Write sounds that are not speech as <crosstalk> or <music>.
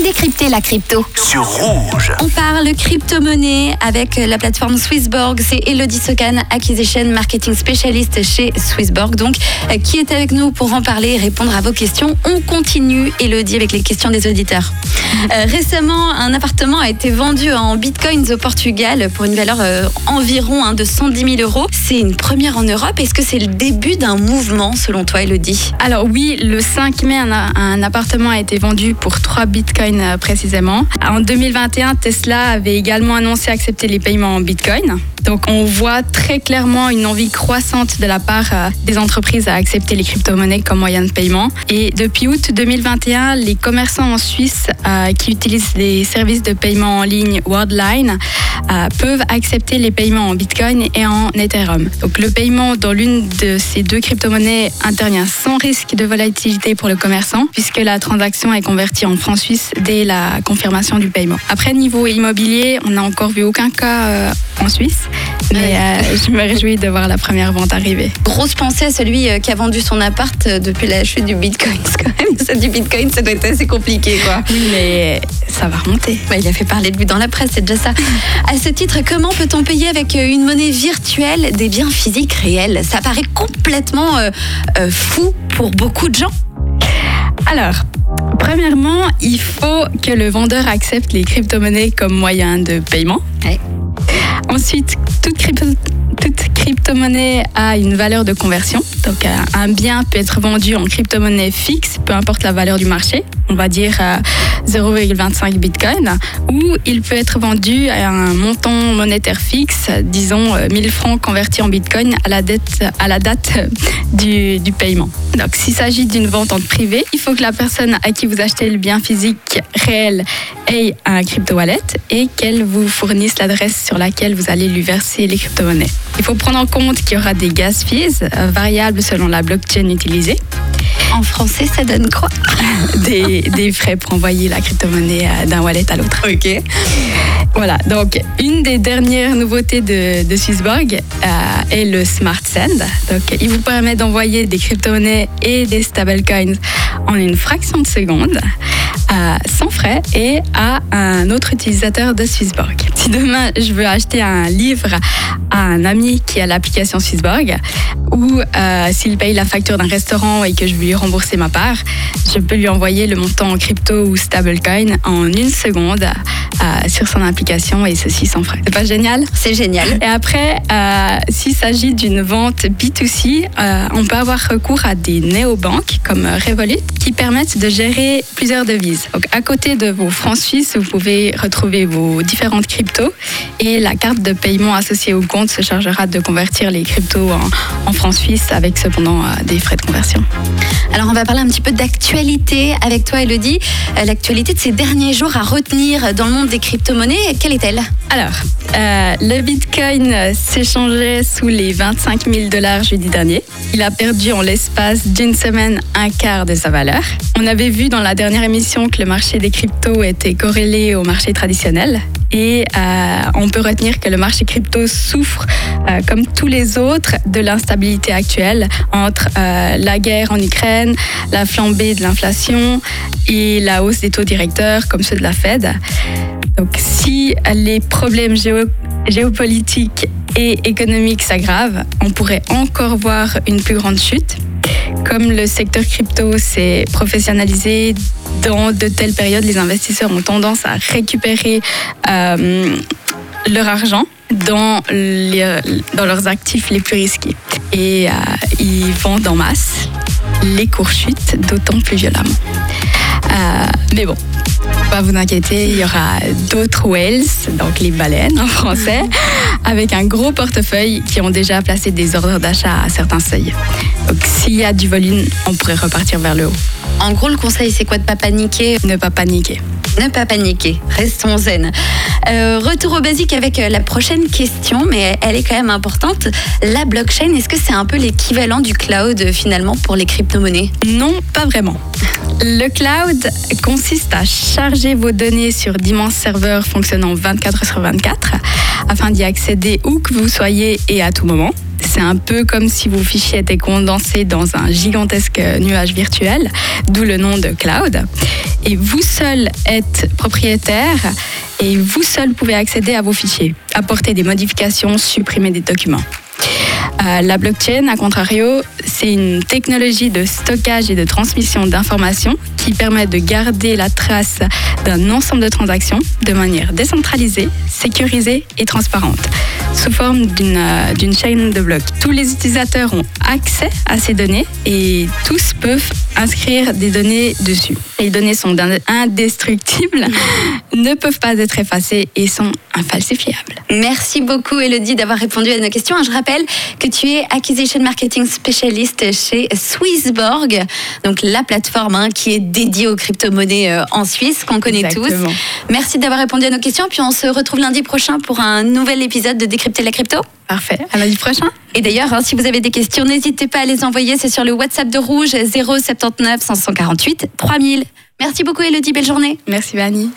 Décrypter la crypto. sur rouge. On parle crypto-monnaie avec la plateforme Swissborg. C'est Elodie Socan, Acquisition Marketing Spécialiste chez Swissborg, donc, qui est avec nous pour en parler et répondre à vos questions. On continue, Elodie, avec les questions des auditeurs. Euh, récemment, un appartement a été vendu en bitcoins au Portugal pour une valeur euh, environ hein, de 110 000 euros. C'est une première en Europe. Est-ce que c'est le début d'un mouvement, selon toi, Elodie? Alors oui, le 5 mai, un, un appartement a été vendu pour 3 bitcoins euh, précisément. En 2021, Tesla avait également annoncé accepter les paiements en bitcoin. Donc on voit très clairement une envie croissante de la part euh, des entreprises à accepter les crypto-monnaies comme moyen de paiement. Et depuis août 2021, les commerçants en Suisse euh, qui utilisent les services de paiement en ligne Worldline peuvent accepter les paiements en Bitcoin et en Ethereum. Donc le paiement dans l'une de ces deux crypto-monnaies intervient sans risque de volatilité pour le commerçant puisque la transaction est convertie en francs suisses dès la confirmation du paiement. Après, niveau immobilier, on n'a encore vu aucun cas euh, en Suisse, mais euh, je me réjouis de voir la première vente arriver. Grosse pensée à celui euh, qui a vendu son appart depuis la chute du bitcoin. <laughs> Quand même, ça du bitcoin, ça doit être assez compliqué, quoi. Oui, mais ça va remonter. Bah, il a fait parler de lui dans la presse, c'est déjà ça. <laughs> À ce titre, comment peut-on payer avec une monnaie virtuelle des biens physiques réels? Ça paraît complètement euh, fou pour beaucoup de gens. Alors, premièrement, il faut que le vendeur accepte les crypto-monnaies comme moyen de paiement. Ouais. Ensuite, toute, crypto- crypto-monnaie a une valeur de conversion. Donc, euh, un bien peut être vendu en crypto-monnaie fixe, peu importe la valeur du marché. On va dire euh, 0,25 bitcoin. Ou il peut être vendu à un montant monétaire fixe, disons euh, 1000 francs convertis en bitcoin à la, date euh, du, du paiement. Donc, s'il s'agit d'une vente en privé, il faut que la personne à qui vous achetez le bien physique réel ait un crypto-wallet et qu'elle vous fournisse l'adresse sur laquelle vous allez lui verser les crypto-monnaies. Il faut prendre en compte qu'il y aura des gas fees euh, variables selon la blockchain utilisée, En français, ça donne quoi <laughs> des, des frais pour envoyer la crypto-monnaie euh, d'un wallet à l'autre. Ok. Voilà, donc une des dernières nouveautés de, de Swissborg euh, est le Smart Send. Donc, il vous permet d'envoyer des crypto-monnaies et des stablecoins en une fraction de seconde, euh, sans frais et à un autre utilisateur de Swissborg. Si demain je veux acheter un livre à un ami qui a l'application Swissborg, ou euh, s'il paye la facture d'un restaurant et que je veux lui rembourser ma part, je peux lui envoyer le montant en crypto ou stablecoin en une seconde euh, sur son application et ceci sans frais. C'est pas génial? C'est génial. et après, euh, s'il s'agit d'une vente B2C, euh, on peut avoir recours à des néobanques comme Revolut qui permettent de gérer plusieurs devises. À côté de vos francs suisses, vous pouvez retrouver vos différentes cryptos et la carte de paiement associée au compte se chargera de convertir les cryptos en, en francs suisses avec cependant euh, des frais de conversion. Alors, on va parler un petit peu d'actualité avec toi, Elodie. Euh, L'actualité de ces derniers jours à retenir dans le monde des crypto-monnaies, quelle est-elle? Alors, euh, le Bitcoin s'échangeait sous les 25 000 dollars jeudi dernier. Il a perdu en l'espace d'une semaine un quart de sa valeur. On avait vu dans la dernière émission que le marché des cryptos était corrélé au marché traditionnel. Et euh, on peut retenir que le marché crypto souffre, euh, comme tous les autres, de l'instabilité actuelle entre la guerre en Ukraine, la flambée de l'inflation et la hausse des taux directeurs, comme ceux de la Fed. Donc, si les problèmes géo- géopolitiques et économiques s'aggravent, on pourrait encore voir une plus grande chute. Comme le secteur crypto s'est professionnalisé dans de telles périodes, les investisseurs ont tendance à récupérer euh, leur argent dans leurs actifs les plus risqués. Et euh, ils vendent en masse. Les cours chutent d'autant plus violemment. Euh, mais bon, pas vous inquiéter, il y aura d'autres whales, donc les baleines en français, <laughs> avec un gros portefeuille qui ont déjà placé des ordres d'achat à certains seuils. Donc s'il y a du volume, on pourrait repartir vers le haut. En gros, le conseil, c'est quoi de pas paniquer? Ne pas paniquer. Ne pas paniquer, restons zen. Euh, retour au basique avec euh, la prochaine question, mais elle est quand même importante. La blockchain, est-ce que c'est un peu l'équivalent du cloud euh, finalement pour les crypto-monnaies? Non, pas vraiment. Le cloud consiste à charger vos données sur d'immenses serveurs fonctionnant 24 sur 24 afin d'y accéder où que vous soyez et à tout moment. C'est un peu comme si vos fichiers étaient condensés dans un gigantesque nuage virtuel, d'où le nom de cloud. Et vous seul êtes propriétaire et vous seul pouvez accéder à vos fichiers, apporter des modifications, supprimer des documents. Euh, la blockchain, à contrario, c'est une technologie de stockage et de transmission d'informations qui permet de garder la trace d'un ensemble de transactions de manière décentralisée, sécurisée et transparente, sous forme euh, d'une chaîne de blocs. Tous les utilisateurs ont accès à ces données et tous peuvent inscrire des données dessus. Les données sont indestructibles, <laughs> ne peuvent pas être effacées et sont infalsifiables. Merci beaucoup Elodie d'avoir répondu à nos questions. Je rappelle que tu es Acquisition Marketing Specialist chez Swissborg, donc la plateforme hein, qui est dédiée aux crypto-monnaies euh, en Suisse, qu'on connaît tous. Merci d'avoir répondu à nos questions, puis on se retrouve lundi prochain pour un nouvel épisode de Décrypter la crypto. Parfait, à lundi prochain. Et d'ailleurs, hein, si vous avez des questions, n'hésitez pas à les envoyer, c'est sur le WhatsApp de Rouge 079 548 3000. Merci beaucoup Elodie, belle journée. Merci Vanny.